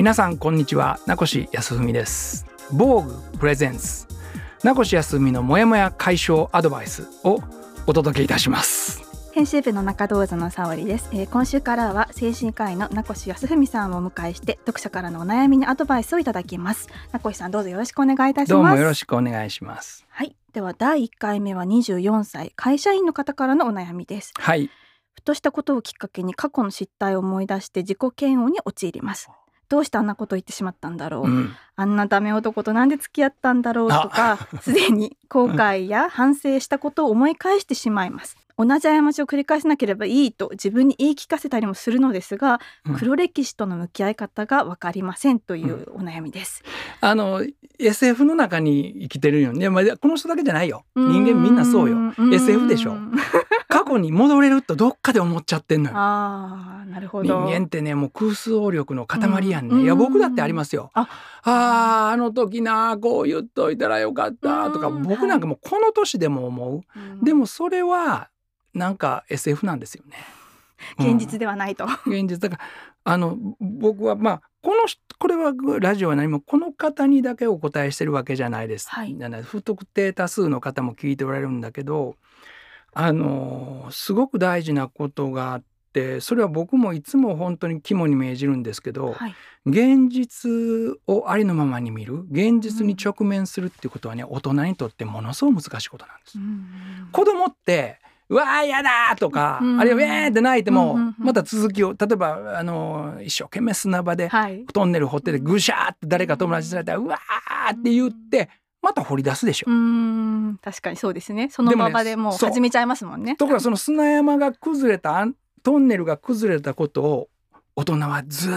皆さんこんにちは。名越康文です。防具プレゼンツ名越康文のモヤモヤ解消アドバイスをお届けいたします。編集部の中道座の沙織です、えー、今週からは精神科医の名越康文さんをお迎えして読者からのお悩みにアドバイスをいただきます。名越さんどうぞよろしくお願いいたします。どうもよろしくお願いします。はい。では第1回目は24歳会社員の方からのお悩みです。はい。ふとしたことをきっかけに過去の失態を思い出して自己嫌悪に陥りますどうしてあんなこと言ってしまったんだろう、うん、あんなダメ男となんで付き合ったんだろう？とかすでに後悔や反省したことを思い返してしまいます。同じ過ちを繰り返さなければいいと自分に言い聞かせたりもするのですが、うん、黒歴史との向き合い方が分かりませんというお悩みです。うん、あの SF の中に生きてるよね、まあ、この人だけじゃないよ。人間みんなそうよ。SF でしょ。過 去に戻れるとどっかで思っちゃってんのよ。あなるほど人間ってねもう空想力の塊やんね、いや僕だってありますよ。あああの時なこう言っといたらよかったとか僕なんかもうこの年でも思う。でもそれはなんか SF なんですよね。現実ではないと。現実だからあの僕はまあこのこれはラジオは何もこの方にだけお答えしてるわけじゃないです。はい、不特定多数の方も聞いておられるんだけどあのすごく大事なことがあってそれは僕もいつも本当に肝に銘じるんですけど、はい、現実をありのままに見る現実に直面するっていうことはね、大人にとってものすごく難しいことなんです。うん、子供ってうわーやだとか、うん、あるいはウェーって泣いても、また続きを例えばあの一生懸命砂場で、はい、トンネル掘っててぐしゃーって誰か友達されたらうわーって言ってまた掘り出すでしょ。う確かにそうですねその場でもう始めちゃいますもんね。ところがその砂山が崩れたトンネルが崩れたことを大人はずっ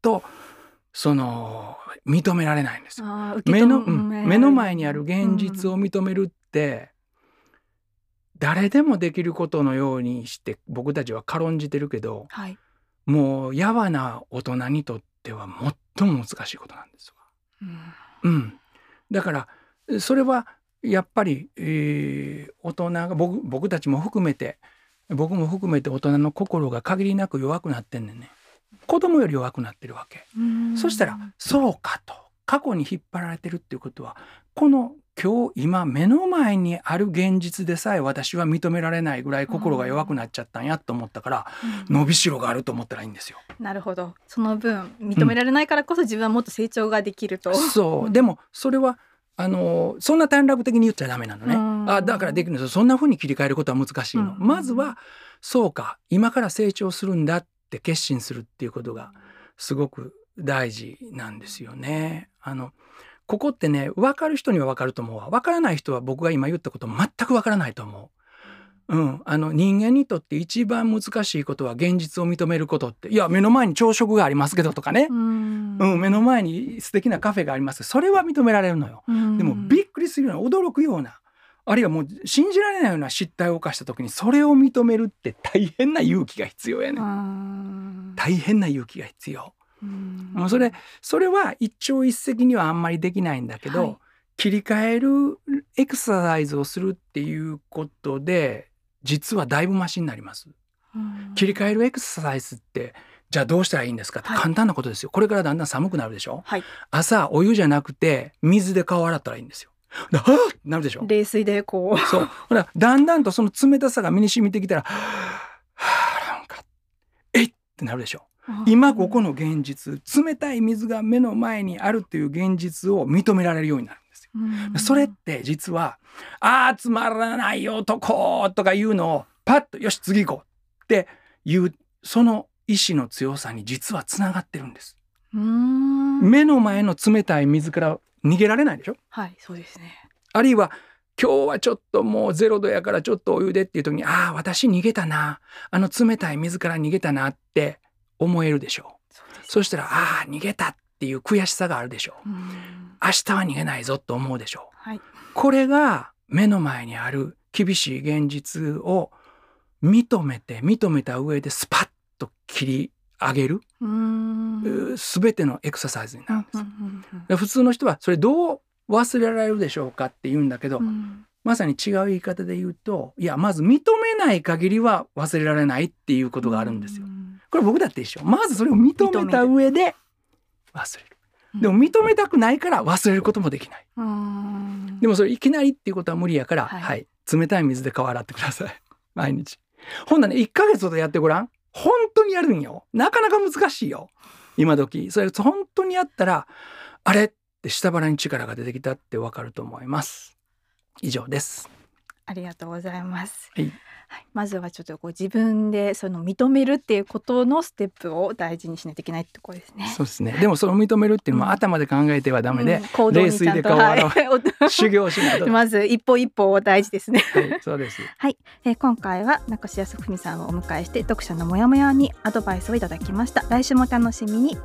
とその認められないんですよ。目の、うん、目の前にある現実を認めるって、誰でもできることのようにして僕たちは軽んじてるけど、はい、もうやわな大人にとっては最も難しいことなんですわ。うん、うん、だからそれはやっぱり、えー、大人が僕僕たちも含めて僕も含めて大人の心が限りなく弱くなってんねんね。子供より弱くなってるわけ。そしたらそうかと過去に引っ張られてるっていうことはこの今日今目の前にある現実でさえ私は認められないぐらい心が弱くなっちゃったんやと思ったから、うん、伸びしろがあると思ったらいいんですよ。なるほどその分認められないからこそ自分はもっと成長ができると。うん、そうでもそれはあのそんな短絡的に言っちゃダメなのね。あだからできるんですそんな風に切り替えることは難しいの。まずはそうか今から成長するんだって決心するっていうことがすごく大事なんですよね。あのここってね分かる人には分かると思うわ。分からない人は僕が今言ったこと全く分からないと思う。うん、あの人間にとって一番難しいことは現実を認めることって。いや目の前に朝食がありますけどとかね。うん、目の前に素敵なカフェがあります。それは認められるのよ。でもびっくりするような驚くようなあるいはもう信じられないような失態を犯した時にそれを認めるって大変な勇気が必要やね大変な勇気が必要。うん、それそれは一朝一夕にはあんまりできないんだけど、はい、切り替えるエクササイズをするっていうことで実はだいぶマシになります。切り替えるエクササイズってじゃあどうしたらいいんですかって簡単なことですよ、はい、これからだんだん寒くなるでしょ、はい、朝お湯じゃなくて水で顔洗ったらいいんですよ。は ぁなるでしょ？冷水でこう。そう。ほらだんだんとその冷たさが身に染みてきたらはあなんかえいってなるでしょ？今ここの現実冷たい水が目の前にあるっていう現実を認められるようになるんですよ。それって実は「ああつまらない男」とかいうのをパッと「よし次行こう」っていうその意志の強さに実はつながってるんです。目の前の冷たい水から逃げられないでしょ？はいそうですね。あるいは今日はちょっともうゼロ度やからちょっとお湯でっていう時にああ私逃げたな。あの冷たい水から逃げたなって思えるでしょう。そ、ね、したらああ逃げたっていう悔しさがあるでしょう。う明日は逃げないぞと思うでしょう。はい、これが目の前にある厳しい現実を認めて認めた上でスパッと切り上げる全てのエクササイズになるんです。普通の人はそれどう忘れられるでしょうかって言うんだけど、まさに違う言い方で言うといやまず認めない限りは忘れられないっていうことがあるんですよ。これ僕だって一緒。まずそれを認めた上で忘れる。でも認めたくないから忘れることもできない。でもそれいきなりっていうことは無理やから、はい、はい、冷たい水で顔洗ってください。毎日。ほんなね1ヶ月ほどやってごらん。本当にやるんよ。なかなか難しいよ。今時。それ本当にやったらあれって下腹に力が出てきたってわかると思います。以上ですありがとうございます、はいはい、まずはちょっとこう自分でその認めるっていうことのステップを大事にしないといけないってことですね。そうですね。でもその認めるっていうのも頭で考えてはダメで、うん、冷水で顔を洗う、はい、修行しないと。まず一歩一歩大事ですね。はい、そうです。はい、えー、今回は中志康文さんをお迎えして読者のモヤモヤにアドバイスをいただきました。来週も楽しみに。